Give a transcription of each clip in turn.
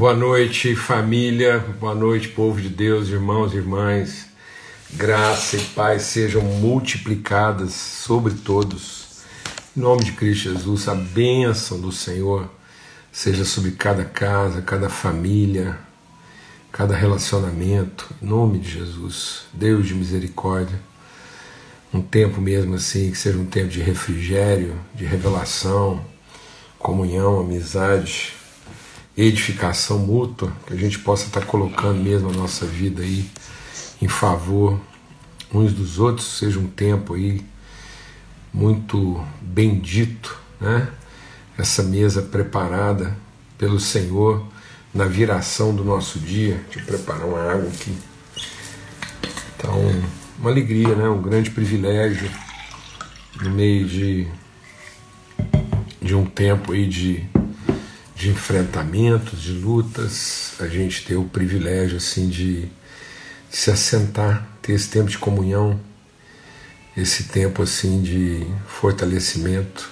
Boa noite, família. Boa noite, povo de Deus, irmãos e irmãs. Graça e paz sejam multiplicadas sobre todos. Em nome de Cristo Jesus, a bênção do Senhor seja sobre cada casa, cada família, cada relacionamento. Em nome de Jesus, Deus de misericórdia. Um tempo mesmo assim, que seja um tempo de refrigério, de revelação, comunhão, amizade edificação mútua, que a gente possa estar colocando mesmo a nossa vida aí em favor uns dos outros, seja um tempo aí muito bendito, né? Essa mesa preparada pelo Senhor na viração do nosso dia. Eu preparar uma água aqui. Então, uma alegria, né? Um grande privilégio no meio de, de um tempo aí de de enfrentamentos, de lutas, a gente ter o privilégio assim de, de se assentar, ter esse tempo de comunhão, esse tempo assim de fortalecimento.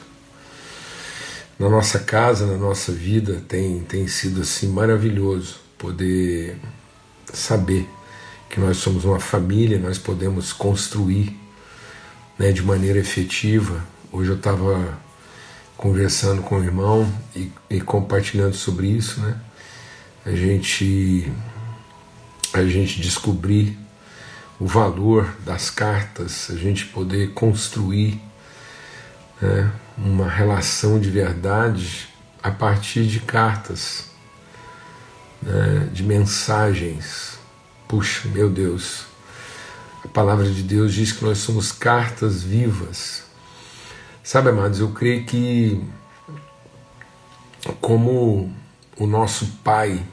Na nossa casa, na nossa vida, tem, tem sido assim maravilhoso poder saber que nós somos uma família, nós podemos construir né, de maneira efetiva. Hoje eu estava conversando com o irmão e, e compartilhando sobre isso, né? A gente a gente descobrir o valor das cartas, a gente poder construir né, uma relação de verdade a partir de cartas, né, de mensagens. Puxa, meu Deus, a palavra de Deus diz que nós somos cartas vivas Sabe, amados, eu creio que, como o nosso Pai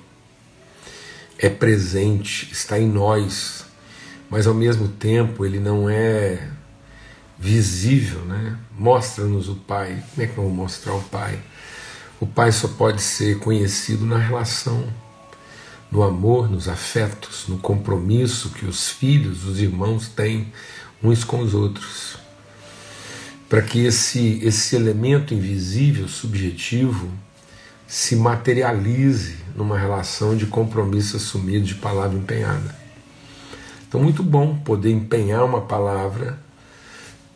é presente, está em nós, mas ao mesmo tempo ele não é visível, né? Mostra-nos o Pai. Como é que eu vou mostrar o Pai? O Pai só pode ser conhecido na relação, no amor, nos afetos, no compromisso que os filhos, os irmãos têm uns com os outros para que esse, esse elemento invisível, subjetivo, se materialize numa relação de compromisso assumido, de palavra empenhada. Então, muito bom poder empenhar uma palavra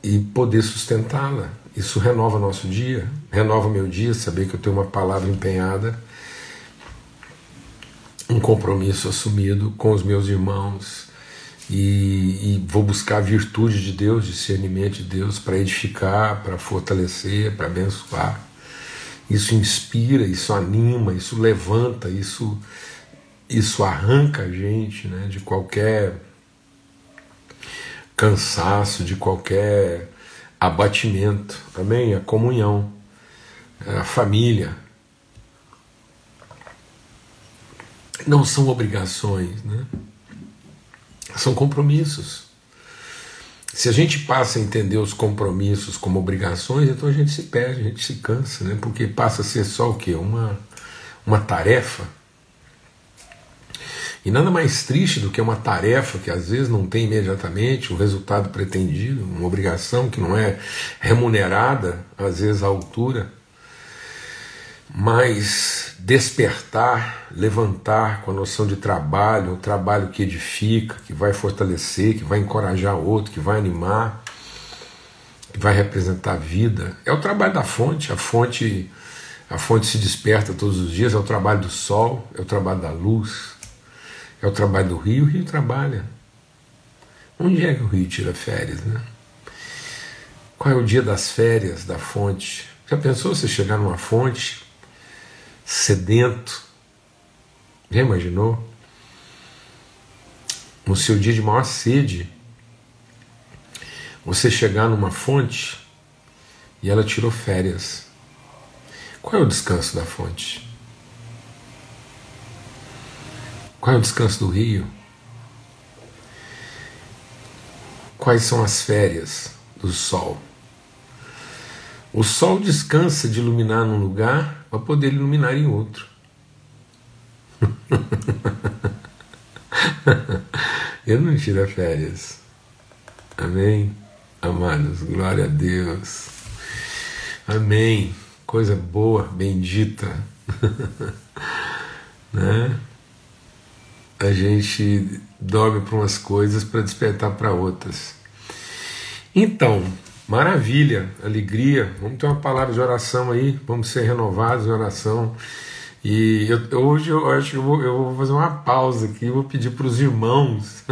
e poder sustentá-la. Isso renova nosso dia, renova meu dia, saber que eu tenho uma palavra empenhada, um compromisso assumido com os meus irmãos, e, e, vou buscar a virtude de Deus, discernimento de Deus, para edificar, para fortalecer, para abençoar. Isso inspira, isso anima, isso levanta, isso, isso arranca a gente né, de qualquer cansaço, de qualquer abatimento. Amém? A comunhão, a família. Não são obrigações, né? São compromissos. Se a gente passa a entender os compromissos como obrigações, então a gente se perde, a gente se cansa, né? porque passa a ser só o quê? Uma, uma tarefa. E nada mais triste do que uma tarefa que às vezes não tem imediatamente o resultado pretendido, uma obrigação que não é remunerada, às vezes à altura, mas despertar, levantar com a noção de trabalho, um trabalho que edifica, que vai fortalecer, que vai encorajar outro, que vai animar, que vai representar a vida. É o trabalho da fonte, a fonte a fonte se desperta todos os dias, é o trabalho do sol, é o trabalho da luz, é o trabalho do rio, o rio trabalha. Onde é que o rio tira férias, né? Qual é o dia das férias da fonte? Já pensou você chegar numa fonte sedento. Já imaginou? No seu dia de maior sede, você chegar numa fonte e ela tirou férias. Qual é o descanso da fonte? Qual é o descanso do rio? Quais são as férias do sol? O sol descansa de iluminar num lugar para poder iluminar em outro. Eu não tiro férias. Amém? Amados, glória a Deus. Amém. Coisa boa, bendita. né? A gente dorme para umas coisas para despertar para outras. Então, maravilha, alegria. Vamos ter uma palavra de oração aí, vamos ser renovados em oração. E eu, hoje eu acho que eu vou, eu vou, fazer uma pausa aqui, vou pedir para os irmãos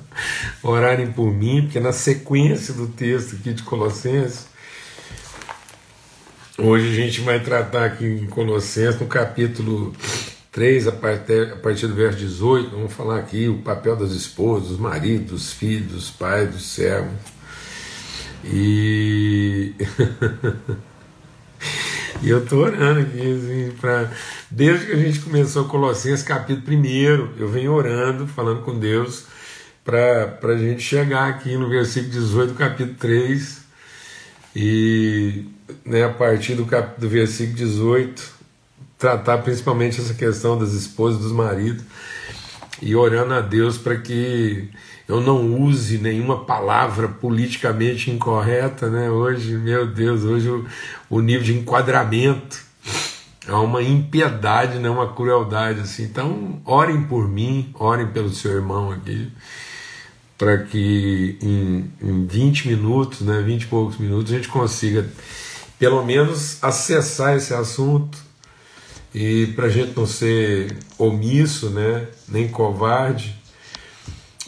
orarem por mim, porque na sequência do texto aqui de Colossenses, hoje a gente vai tratar aqui em Colossenses, no capítulo 3, a partir, a partir do verso 18, vamos falar aqui o papel das esposas, dos maridos, dos filhos, dos pais, dos servos. E. E eu estou orando aqui, assim, pra... desde que a gente começou Colossenses capítulo 1, eu venho orando, falando com Deus, para a gente chegar aqui no versículo 18 do capítulo 3, e né, a partir do, cap... do versículo 18, tratar principalmente essa questão das esposas, dos maridos, e orando a Deus para que eu não use nenhuma palavra politicamente incorreta, né? Hoje, meu Deus, hoje o, o nível de enquadramento é uma impiedade, né? uma crueldade assim. Então, orem por mim, orem pelo seu irmão aqui, para que em, em 20 minutos, né, 20 e poucos minutos, a gente consiga pelo menos acessar esse assunto e para a gente não ser omisso, né, nem covarde,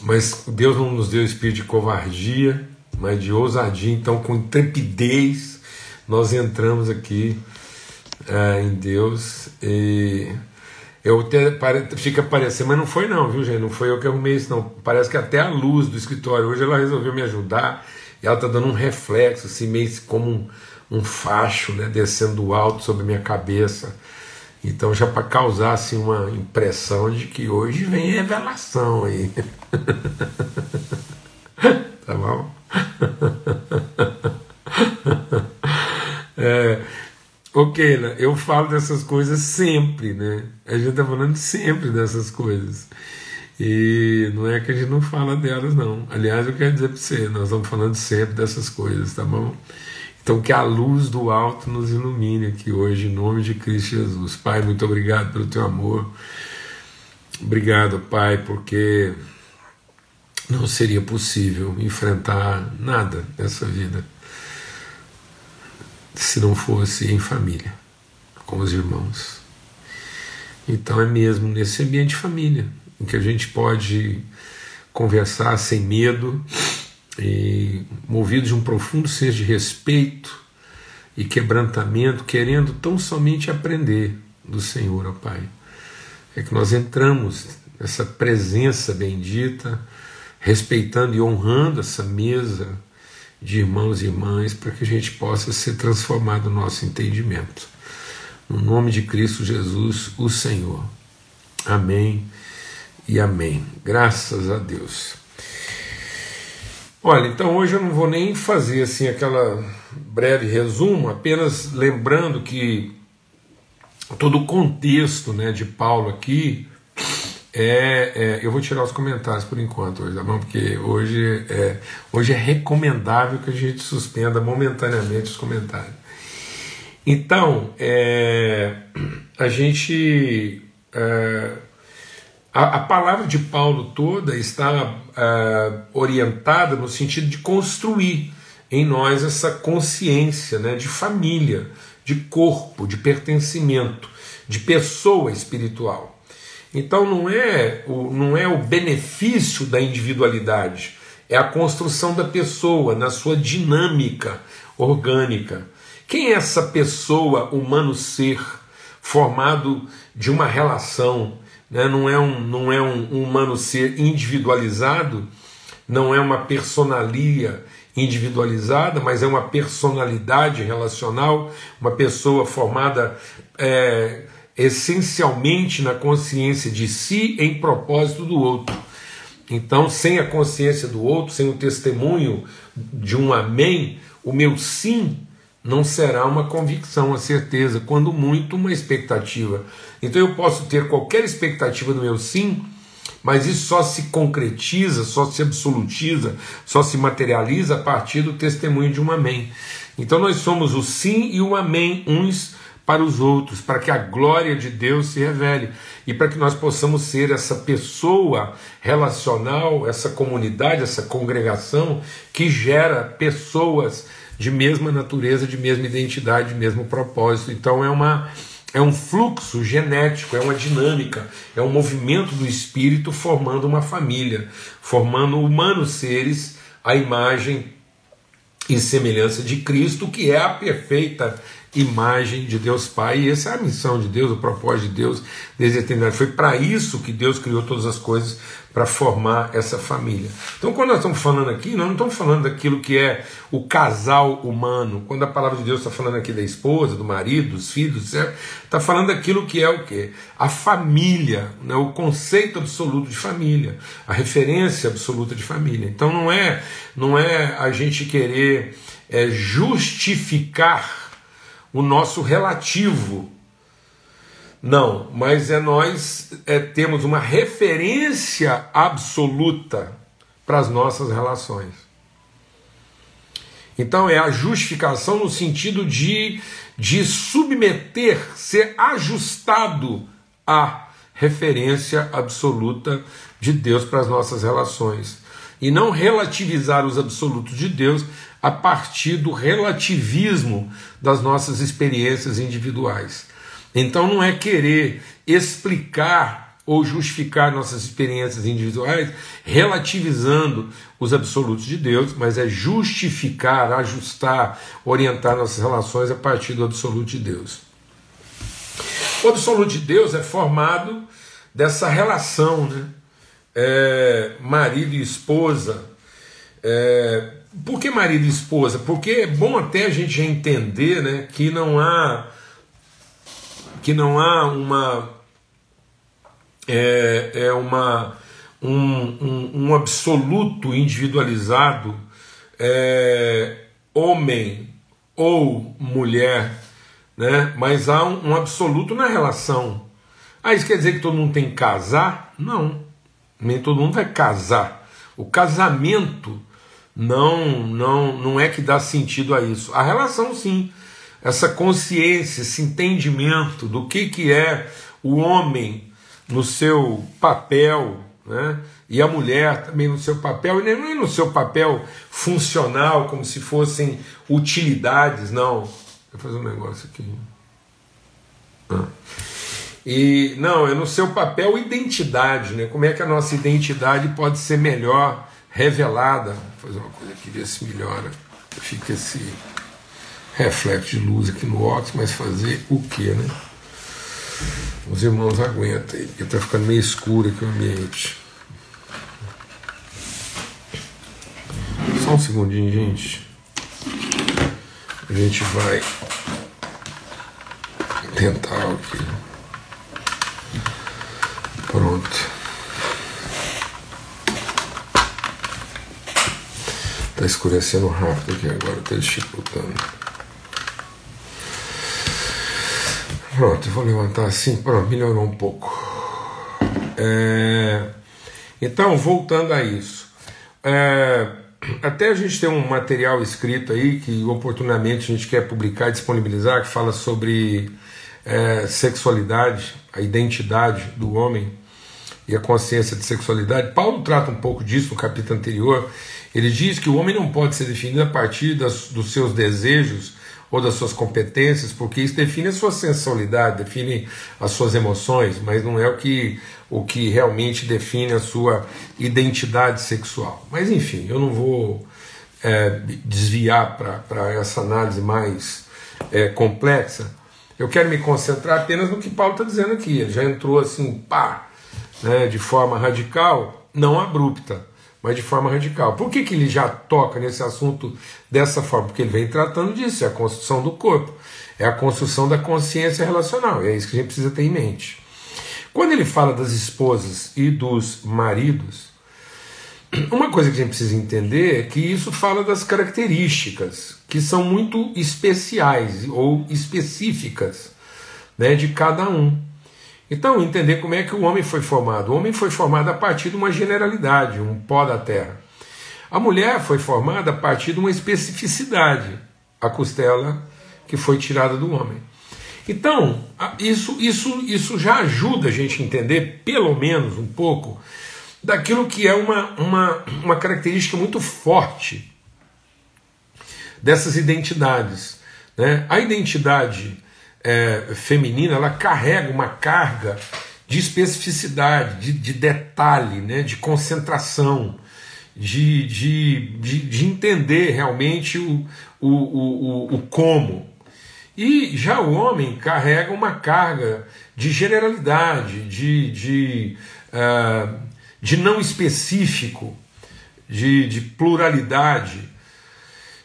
mas Deus não nos deu espírito de covardia, mas de ousadia. Então, com intrepidez, nós entramos aqui é, em Deus. E eu até fica parecendo, mas não foi não, viu gente? Não foi eu que arrumei isso, não. Parece que até a luz do escritório hoje ela resolveu me ajudar. E ela está dando um reflexo, assim, meio como um, um facho, né, descendo do alto sobre minha cabeça. Então, já para causar assim, uma impressão de que hoje vem revelação aí. tá bom? é, ok, eu falo dessas coisas sempre, né? A gente tá falando sempre dessas coisas. E não é que a gente não fala delas, não. Aliás, eu quero dizer para você, nós estamos falando sempre dessas coisas, tá bom? Então, que a luz do alto nos ilumine aqui hoje, em nome de Cristo Jesus. Pai, muito obrigado pelo teu amor. Obrigado, Pai, porque não seria possível enfrentar nada nessa vida se não fosse em família, com os irmãos. Então, é mesmo nesse ambiente de família em que a gente pode conversar sem medo e movidos de um profundo senso de respeito e quebrantamento, querendo tão somente aprender do Senhor, ó Pai. É que nós entramos nessa presença bendita, respeitando e honrando essa mesa de irmãos e irmãs, para que a gente possa ser transformado no nosso entendimento. No nome de Cristo Jesus, o Senhor. Amém e amém. Graças a Deus. Olha, então hoje eu não vou nem fazer assim aquela breve resumo, apenas lembrando que todo o contexto né, de Paulo aqui é, é, eu vou tirar os comentários por enquanto hoje, tá bom? Porque hoje é, hoje é recomendável que a gente suspenda momentaneamente os comentários. Então, é, a gente é, a, a palavra de Paulo toda está uh, orientada no sentido de construir em nós essa consciência né, de família, de corpo, de pertencimento, de pessoa espiritual. Então não é o, não é o benefício da individualidade, é a construção da pessoa na sua dinâmica orgânica. Quem é essa pessoa, humano ser, formado de uma relação né? não é, um, não é um, um humano ser individualizado, não é uma personalia individualizada, mas é uma personalidade relacional, uma pessoa formada é, essencialmente na consciência de si em propósito do outro. Então, sem a consciência do outro, sem o testemunho de um amém, o meu sim não será uma convicção, uma certeza, quando muito uma expectativa. Então eu posso ter qualquer expectativa no meu sim, mas isso só se concretiza, só se absolutiza, só se materializa a partir do testemunho de um amém. Então nós somos o sim e o amém uns para os outros, para que a glória de Deus se revele e para que nós possamos ser essa pessoa relacional, essa comunidade, essa congregação que gera pessoas de mesma natureza, de mesma identidade, de mesmo propósito. Então é uma é um fluxo genético, é uma dinâmica, é um movimento do espírito formando uma família, formando humanos seres à imagem e semelhança de Cristo, que é a perfeita imagem de Deus Pai. E essa é a missão de Deus, o propósito de Deus desde a eternidade. Foi para isso que Deus criou todas as coisas, para formar essa família. Então, quando nós estamos falando aqui, nós não estamos falando daquilo que é o casal humano. Quando a palavra de Deus está falando aqui da esposa, do marido, dos filhos, está falando daquilo que é o quê? A família, né? o conceito absoluto de família, a referência absoluta de família. Então, não é, não é a gente querer é, justificar o nosso relativo. Não, mas é nós é, temos uma referência absoluta para as nossas relações. Então é a justificação no sentido de, de submeter, ser ajustado à referência absoluta de Deus para as nossas relações. E não relativizar os absolutos de Deus a partir do relativismo das nossas experiências individuais. Então não é querer explicar ou justificar nossas experiências individuais relativizando os absolutos de Deus, mas é justificar, ajustar, orientar nossas relações a partir do absoluto de Deus. O absoluto de Deus é formado dessa relação, né? É, marido e esposa, é, por que marido e esposa? Porque é bom até a gente já entender né, que não há que não há uma é, é uma um, um, um absoluto individualizado é, homem ou mulher, né? Mas há um, um absoluto na relação. Ah, isso quer dizer que todo mundo tem que casar? Não, nem todo mundo vai casar. O casamento não, não, não é que dá sentido a isso. A relação, sim, essa consciência, esse entendimento do que, que é o homem no seu papel, né? e a mulher também no seu papel, e nem no seu papel funcional, como se fossem utilidades, não. Vou fazer um negócio aqui. Ah. E não, é no seu papel identidade, né? Como é que a nossa identidade pode ser melhor revelada. Vou fazer uma coisa aqui, ver se melhora. Fica esse reflexo de luz aqui no óculos, mas fazer o que, né? Os irmãos aguentam aí, porque está ficando meio escuro aqui o ambiente. Só um segundinho, gente. A gente vai tentar aqui. Pronto. Está escurecendo rápido aqui agora, está dificultando. Pronto, eu vou levantar assim, pronto, melhorou um pouco. É... Então, voltando a isso. É... Até a gente tem um material escrito aí que oportunamente a gente quer publicar e disponibilizar, que fala sobre é, sexualidade, a identidade do homem e a consciência de sexualidade. Paulo trata um pouco disso no capítulo anterior ele diz que o homem não pode ser definido a partir das, dos seus desejos ou das suas competências, porque isso define a sua sensualidade, define as suas emoções, mas não é o que, o que realmente define a sua identidade sexual. Mas enfim, eu não vou é, desviar para essa análise mais é, complexa. Eu quero me concentrar apenas no que Paulo está dizendo aqui. Ele já entrou assim, pá, né, de forma radical, não abrupta mas de forma radical. Por que, que ele já toca nesse assunto dessa forma? Porque ele vem tratando disso, é a construção do corpo, é a construção da consciência relacional, é isso que a gente precisa ter em mente. Quando ele fala das esposas e dos maridos, uma coisa que a gente precisa entender é que isso fala das características que são muito especiais ou específicas né, de cada um. Então, entender como é que o homem foi formado. O homem foi formado a partir de uma generalidade, um pó da terra. A mulher foi formada a partir de uma especificidade, a costela que foi tirada do homem. Então, isso, isso, isso já ajuda a gente a entender, pelo menos um pouco, daquilo que é uma, uma, uma característica muito forte dessas identidades. Né? A identidade é, feminina ela carrega uma carga de especificidade, de, de detalhe, né? de concentração, de, de, de, de entender realmente o, o, o, o como. E já o homem carrega uma carga de generalidade, de, de, uh, de não específico, de, de pluralidade.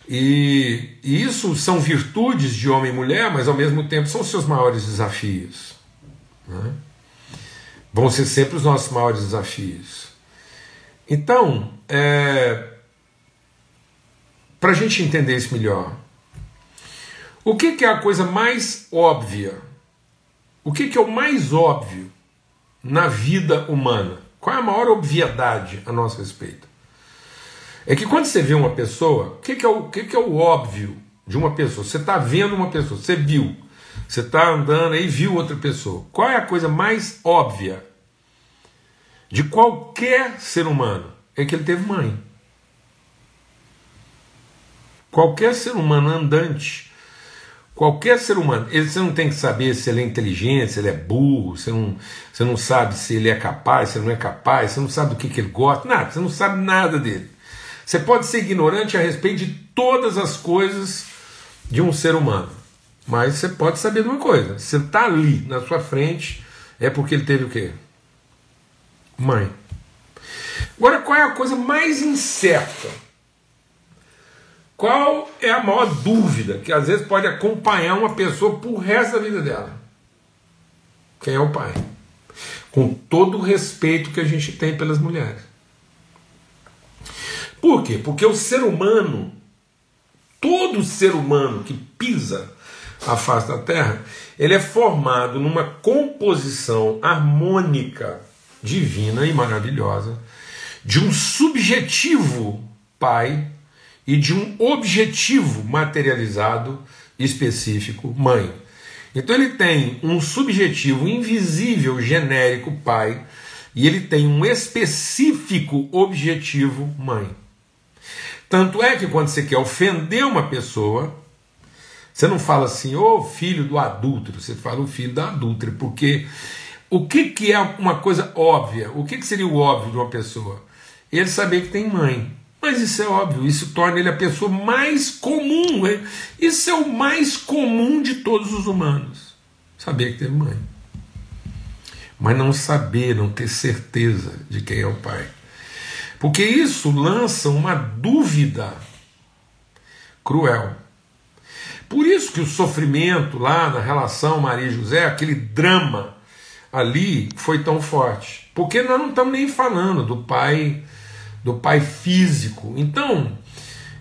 E, e, isso são virtudes de homem e mulher, mas ao mesmo tempo são seus maiores desafios. Né? Vão ser sempre os nossos maiores desafios. Então, é, para a gente entender isso melhor, o que, que, é a coisa mais óbvia? O que, que é o mais óbvio na vida humana? Qual é a maior obviedade a nosso respeito? É que quando você vê uma pessoa, o que, que, é, o, que, que é o óbvio de uma pessoa? Você está vendo uma pessoa, você viu, você está andando e viu outra pessoa. Qual é a coisa mais óbvia de qualquer ser humano? É que ele teve mãe. Qualquer ser humano andante, qualquer ser humano, você não tem que saber se ele é inteligente, se ele é burro, você não, você não sabe se ele é capaz, se ele não é capaz, você não sabe do que, que ele gosta, nada, você não sabe nada dele. Você pode ser ignorante a respeito de todas as coisas de um ser humano, mas você pode saber de uma coisa: se está ali na sua frente, é porque ele teve o quê? Mãe. Agora, qual é a coisa mais incerta? Qual é a maior dúvida que às vezes pode acompanhar uma pessoa por resto da vida dela? Quem é o pai? Com todo o respeito que a gente tem pelas mulheres. Por quê? Porque o ser humano, todo ser humano que pisa a face da Terra, ele é formado numa composição harmônica, divina e maravilhosa, de um subjetivo pai e de um objetivo materializado específico, mãe. Então ele tem um subjetivo invisível, genérico, pai, e ele tem um específico objetivo, mãe. Tanto é que quando você quer ofender uma pessoa, você não fala assim, ô oh, filho do adúltero, você fala o filho da adúltera, porque o que, que é uma coisa óbvia? O que, que seria o óbvio de uma pessoa? Ele saber que tem mãe. Mas isso é óbvio, isso torna ele a pessoa mais comum. Né? Isso é o mais comum de todos os humanos. Saber que teve mãe. Mas não saber, não ter certeza de quem é o pai. Porque isso lança uma dúvida cruel. Por isso que o sofrimento lá na relação Maria e José, aquele drama ali foi tão forte. Porque nós não estamos nem falando do pai do pai físico. Então,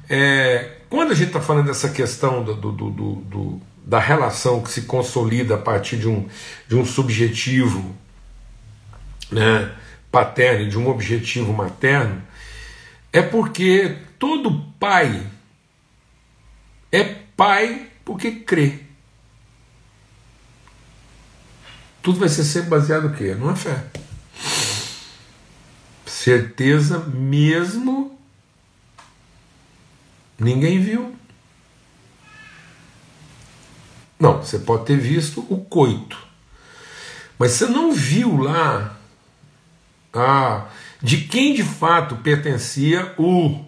é, quando a gente está falando dessa questão do, do, do, do, da relação que se consolida a partir de um, de um subjetivo né, paterno, de um objetivo materno, é porque todo pai é pai porque crê. Tudo vai ser sempre baseado no quê? Numa fé. Certeza mesmo ninguém viu. Não, você pode ter visto o coito, mas você não viu lá ah, de quem de fato pertencia o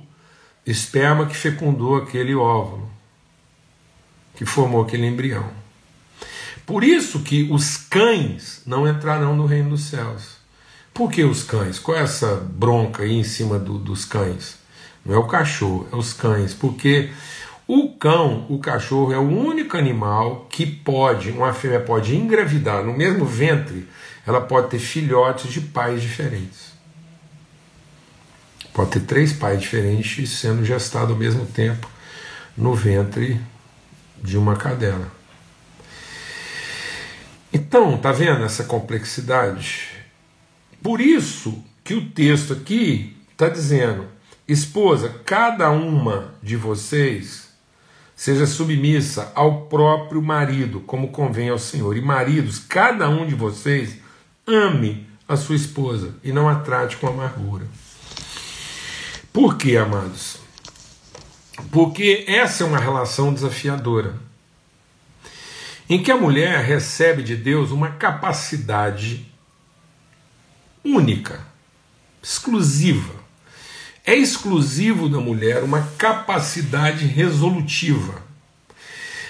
esperma que fecundou aquele óvulo, que formou aquele embrião. Por isso que os cães não entrarão no reino dos céus. Por que os cães? Qual é essa bronca aí em cima do, dos cães? Não é o cachorro, é os cães. Porque o cão, o cachorro, é o único animal que pode, uma fêmea pode engravidar no mesmo ventre, ela pode ter filhotes de pais diferentes. Pode ter três pais diferentes sendo gestado ao mesmo tempo no ventre de uma cadela. Então, tá vendo essa complexidade? Por isso que o texto aqui está dizendo: esposa, cada uma de vocês seja submissa ao próprio marido, como convém ao Senhor. E maridos, cada um de vocês ame a sua esposa e não a trate com amargura. Por quê, amados? Porque essa é uma relação desafiadora, em que a mulher recebe de Deus uma capacidade única, exclusiva. É exclusivo da mulher uma capacidade resolutiva.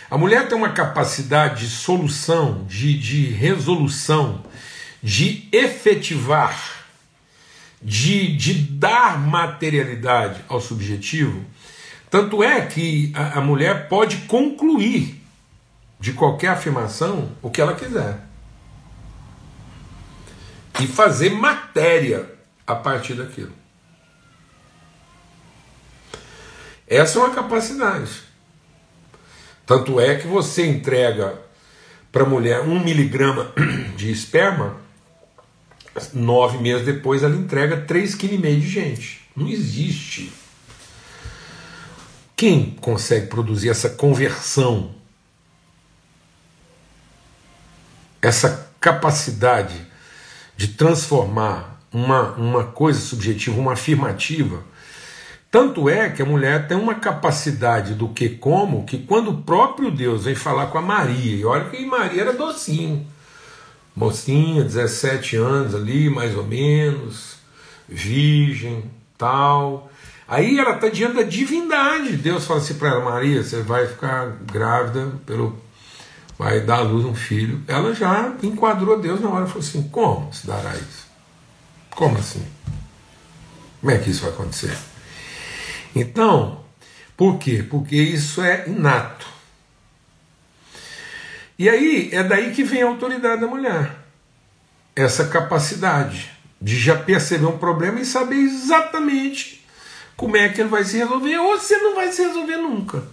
A mulher tem uma capacidade de solução, de, de resolução, de efetivar, de, de dar materialidade ao subjetivo. Tanto é que a, a mulher pode concluir de qualquer afirmação o que ela quiser e fazer matéria a partir daquilo. Essa é uma capacidade. Tanto é que você entrega para a mulher um miligrama de esperma, nove meses depois ela entrega três quilos e meio de gente. Não existe. Quem consegue produzir essa conversão, essa capacidade de transformar uma, uma coisa subjetiva, uma afirmativa. Tanto é que a mulher tem uma capacidade do que como, que quando o próprio Deus vem falar com a Maria, e olha que Maria era docinho, mocinha, 17 anos ali, mais ou menos, virgem, tal. Aí ela está diante da divindade. Deus fala assim para ela, Maria, você vai ficar grávida pelo vai dar à luz um filho, ela já enquadrou Deus na hora e falou assim: como se dará isso? Como assim? Como é que isso vai acontecer? Então, por quê? Porque isso é inato. E aí é daí que vem a autoridade da mulher. Essa capacidade de já perceber um problema e saber exatamente como é que ele vai se resolver, ou se não vai se resolver nunca.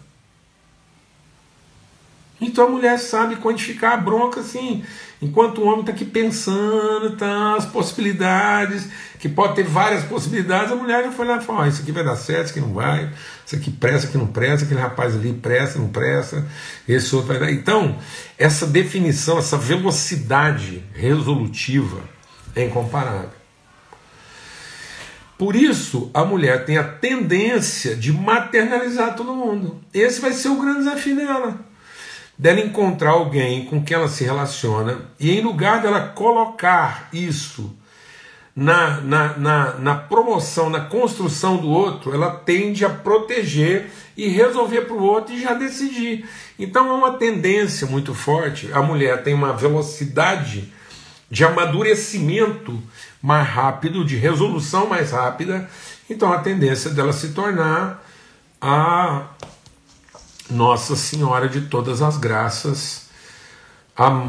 Então a mulher sabe quantificar a bronca assim, enquanto o homem está aqui pensando, tá, as possibilidades, que pode ter várias possibilidades, a mulher já foi lá e falou: oh, isso aqui vai dar certo, isso aqui não vai, isso aqui presta, isso aqui não presta, aquele rapaz ali presta, não presta, esse outro vai dar. Então, essa definição, essa velocidade resolutiva é incomparável. Por isso, a mulher tem a tendência de maternalizar todo mundo. Esse vai ser o grande desafio dela dela encontrar alguém com quem ela se relaciona e em lugar dela colocar isso na, na, na, na promoção, na construção do outro, ela tende a proteger e resolver para o outro e já decidir. Então é uma tendência muito forte. A mulher tem uma velocidade de amadurecimento mais rápido, de resolução mais rápida. Então a tendência dela se tornar a nossa Senhora de todas as graças, a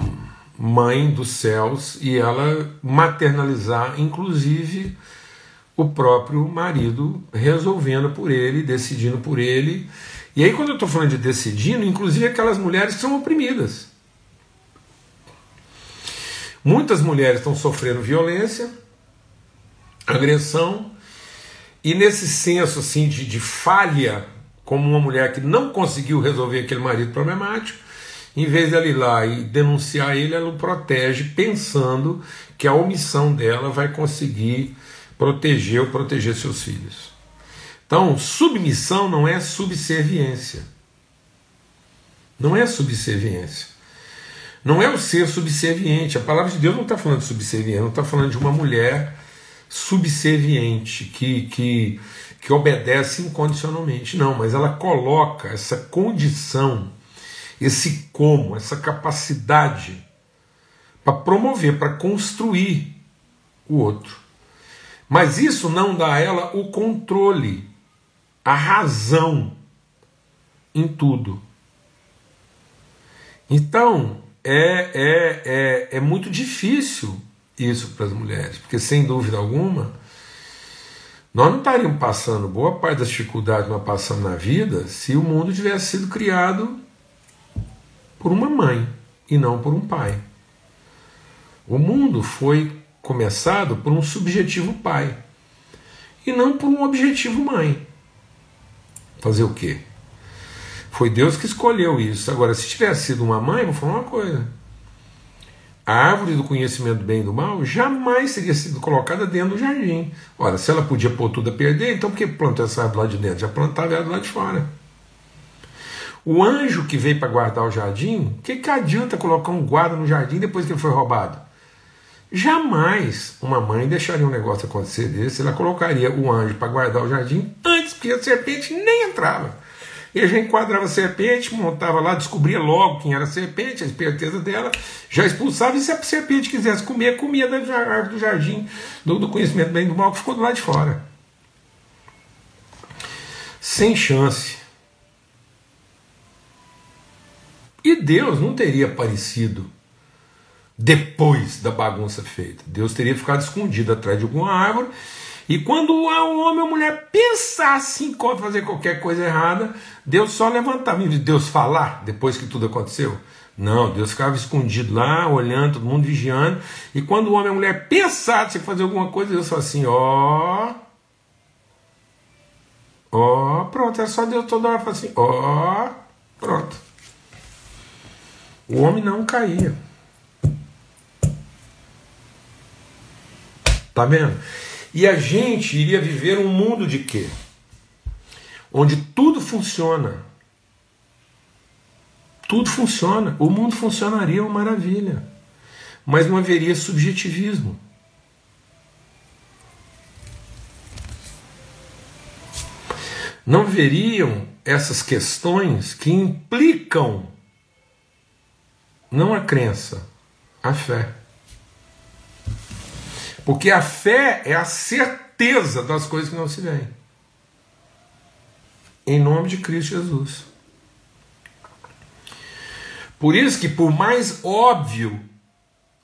mãe dos céus, e ela maternalizar, inclusive, o próprio marido, resolvendo por ele, decidindo por ele. E aí, quando eu estou falando de decidindo, inclusive aquelas mulheres que são oprimidas. Muitas mulheres estão sofrendo violência, agressão, e nesse senso assim de, de falha como uma mulher que não conseguiu resolver aquele marido problemático, em vez dela ir lá e denunciar ele, ela o protege, pensando que a omissão dela vai conseguir proteger ou proteger seus filhos. Então, submissão não é subserviência. Não é subserviência. Não é o ser subserviente. A palavra de Deus não está falando de subserviência, não está falando de uma mulher subserviente que, que que obedece incondicionalmente. Não, mas ela coloca essa condição, esse como, essa capacidade para promover, para construir o outro. Mas isso não dá a ela o controle, a razão em tudo. Então, é, é, é, é muito difícil isso para as mulheres, porque sem dúvida alguma nós não estaríamos passando boa parte das dificuldades que nós passamos na vida se o mundo tivesse sido criado por uma mãe e não por um pai. O mundo foi começado por um subjetivo pai e não por um objetivo mãe. Fazer o quê? Foi Deus que escolheu isso. Agora, se tivesse sido uma mãe, vou falar uma coisa. A árvore do conhecimento do bem e do mal jamais teria sido colocada dentro do jardim. Ora, se ela podia pôr tudo a perder, então por que plantou essa árvore lá de dentro? Já plantava ela lá de fora. O anjo que veio para guardar o jardim, o que, que adianta colocar um guarda no jardim depois que ele foi roubado? Jamais uma mãe deixaria um negócio acontecer desse, ela colocaria o anjo para guardar o jardim antes, porque a serpente nem entrava. E a gente enquadrava a serpente, montava lá, descobria logo quem era a serpente, a esperteza dela, já expulsava, e se a serpente quisesse comer, comia da árvore do jardim, do, do conhecimento bem do mal, que ficou do lado de fora. Sem chance. E Deus não teria aparecido depois da bagunça feita. Deus teria ficado escondido atrás de alguma árvore. E quando o homem ou mulher pensasse em fazer qualquer coisa errada, Deus só levantava. E Deus falar depois que tudo aconteceu? Não, Deus ficava escondido lá, olhando, todo mundo vigiando. E quando o homem ou mulher pensasse em fazer alguma coisa, Deus falou assim: ó. Ó, pronto, é só Deus toda hora falar assim: ó, pronto. O homem não caía. Tá vendo? E a gente iria viver um mundo de quê? Onde tudo funciona. Tudo funciona. O mundo funcionaria uma maravilha. Mas não haveria subjetivismo. Não haveriam essas questões que implicam não a crença, a fé. Porque a fé é a certeza das coisas que não se veem. Em nome de Cristo Jesus. Por isso que, por mais óbvio,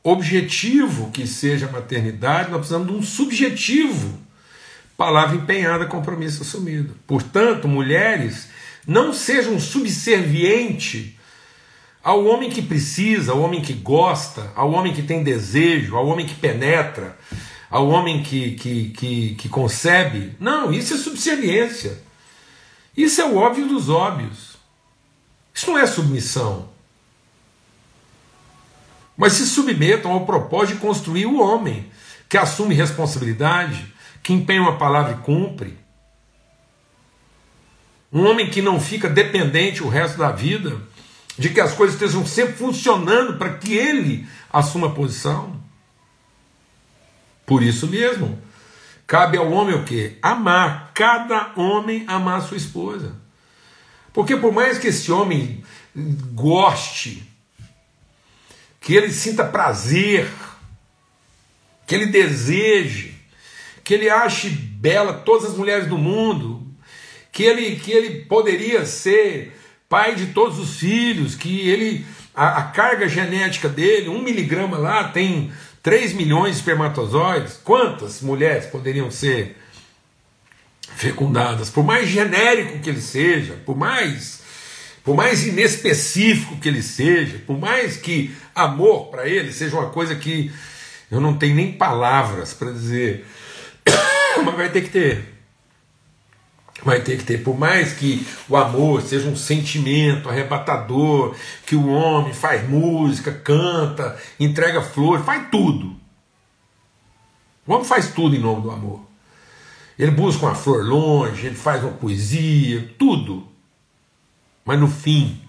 objetivo que seja a maternidade, nós precisamos de um subjetivo. Palavra empenhada, compromisso assumido. Portanto, mulheres, não sejam subserviente ao homem que precisa, ao homem que gosta, ao homem que tem desejo, ao homem que penetra, ao homem que, que, que, que concebe. Não, isso é subserviência. Isso é o óbvio dos óbvios. Isso não é submissão. Mas se submetam ao propósito de construir o homem, que assume responsabilidade, que empenha uma palavra e cumpre. Um homem que não fica dependente o resto da vida de que as coisas estejam sempre funcionando para que ele assuma a posição. Por isso mesmo, cabe ao homem o quê? Amar. Cada homem amar sua esposa. Porque por mais que esse homem goste, que ele sinta prazer, que ele deseje, que ele ache bela todas as mulheres do mundo, que ele, que ele poderia ser pai de todos os filhos, que ele a, a carga genética dele, um miligrama lá tem 3 milhões de espermatozoides. Quantas mulheres poderiam ser fecundadas? Por mais genérico que ele seja, por mais por mais inespecífico que ele seja, por mais que amor para ele seja uma coisa que eu não tenho nem palavras para dizer, mas vai ter que ter vai ter que ter, por mais que o amor seja um sentimento arrebatador, que o homem faz música, canta, entrega flores, faz tudo. O homem faz tudo em nome do amor. Ele busca uma flor longe, ele faz uma poesia, tudo. Mas no fim,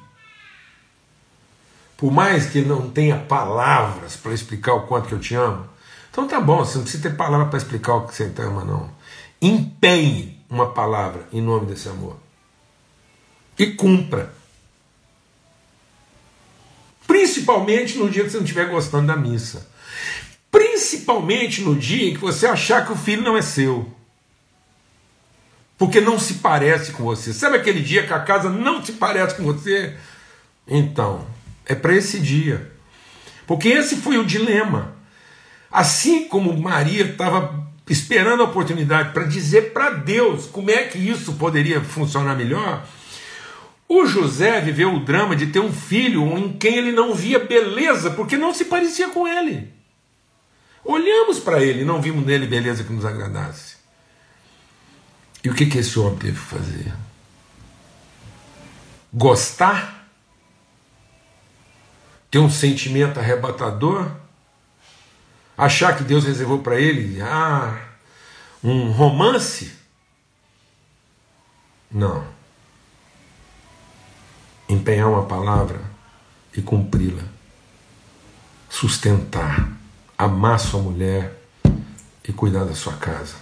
por mais que ele não tenha palavras para explicar o quanto que eu te amo, então tá bom, você não precisa ter palavra para explicar o que você ama, não. Empenhe uma palavra em nome desse amor. E cumpra. Principalmente no dia que você não estiver gostando da missa. Principalmente no dia em que você achar que o filho não é seu. Porque não se parece com você. Sabe aquele dia que a casa não se parece com você? Então, é para esse dia. Porque esse foi o dilema. Assim como Maria estava esperando a oportunidade para dizer para Deus como é que isso poderia funcionar melhor, o José viveu o drama de ter um filho em quem ele não via beleza, porque não se parecia com ele. Olhamos para ele não vimos nele beleza que nos agradasse. E o que, que esse homem teve que fazer? Gostar? Ter um sentimento arrebatador? Achar que Deus reservou para ele ah, um romance? Não. Empenhar uma palavra e cumpri-la. Sustentar, amar sua mulher e cuidar da sua casa.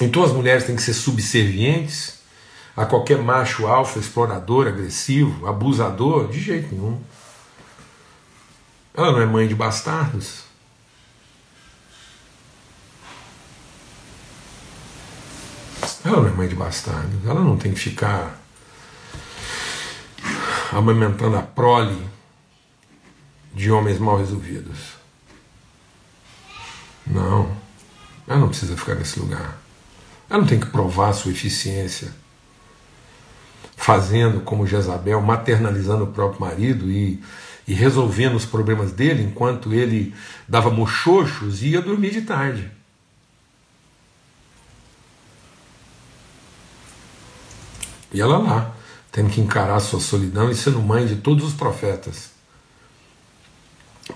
Então as mulheres têm que ser subservientes a qualquer macho alfa, explorador, agressivo, abusador? De jeito nenhum. Ela não é mãe de bastardos. Ela não é mãe de bastardos. Ela não tem que ficar amamentando a prole de homens mal resolvidos. Não. Ela não precisa ficar nesse lugar. Ela não tem que provar sua eficiência, fazendo como Jezabel, maternalizando o próprio marido e, e resolvendo os problemas dele enquanto ele dava mochochos e ia dormir de tarde. E ela lá, tendo que encarar a sua solidão e sendo mãe de todos os profetas.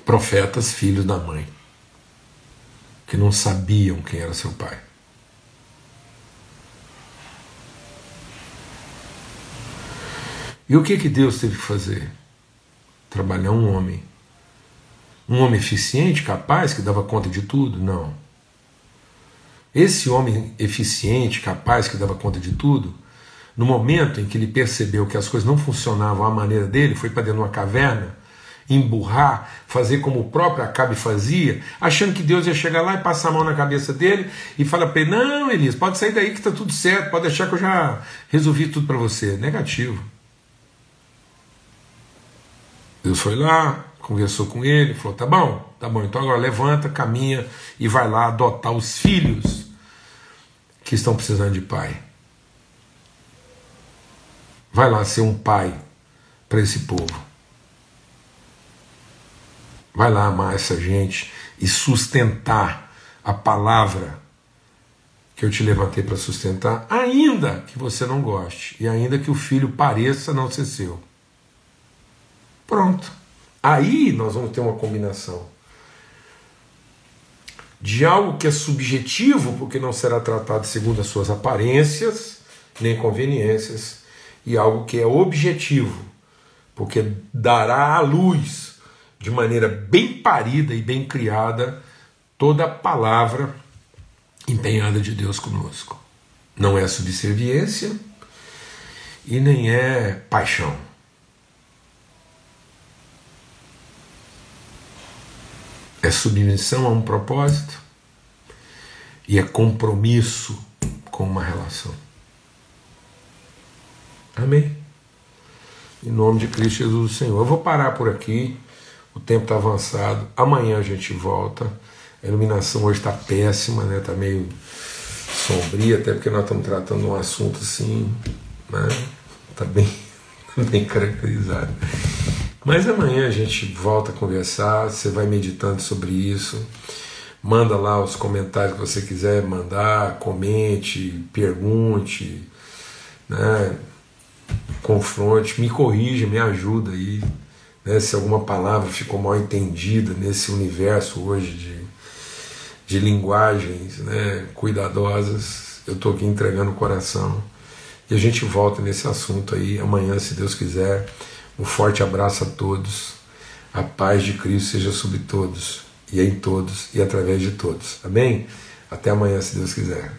Profetas, filhos da mãe, que não sabiam quem era seu pai. E o que, que Deus teve que fazer? Trabalhar um homem. Um homem eficiente, capaz, que dava conta de tudo? Não. Esse homem eficiente, capaz, que dava conta de tudo, no momento em que ele percebeu que as coisas não funcionavam à maneira dele, foi para dentro de uma caverna, emburrar, fazer como o próprio Acabe fazia, achando que Deus ia chegar lá e passar a mão na cabeça dele e falar para ele: Não, Elias, pode sair daí que está tudo certo, pode deixar que eu já resolvi tudo para você. Negativo. Deus foi lá, conversou com ele, falou: tá bom, tá bom, então agora levanta, caminha e vai lá adotar os filhos que estão precisando de pai. Vai lá ser um pai para esse povo. Vai lá amar essa gente e sustentar a palavra que eu te levantei para sustentar, ainda que você não goste e ainda que o filho pareça não ser seu. Pronto. Aí nós vamos ter uma combinação de algo que é subjetivo, porque não será tratado segundo as suas aparências nem conveniências, e algo que é objetivo, porque dará à luz de maneira bem parida e bem criada toda a palavra empenhada de Deus conosco. Não é subserviência e nem é paixão. É submissão a um propósito e é compromisso com uma relação. Amém? Em nome de Cristo Jesus, Senhor. Eu vou parar por aqui. O tempo está avançado. Amanhã a gente volta. A iluminação hoje está péssima, né? Está meio sombria, até porque nós estamos tratando um assunto assim, né? Está bem, bem caracterizado. Mas amanhã a gente volta a conversar, você vai meditando sobre isso. Manda lá os comentários que você quiser mandar, comente, pergunte, né? confronte, me corrija, me ajuda aí. Né? Se alguma palavra ficou mal entendida nesse universo hoje de, de linguagens né? cuidadosas, eu estou aqui entregando o coração. E a gente volta nesse assunto aí amanhã, se Deus quiser. Um forte abraço a todos. A paz de Cristo seja sobre todos, e em todos, e através de todos. Amém? Até amanhã, se Deus quiser.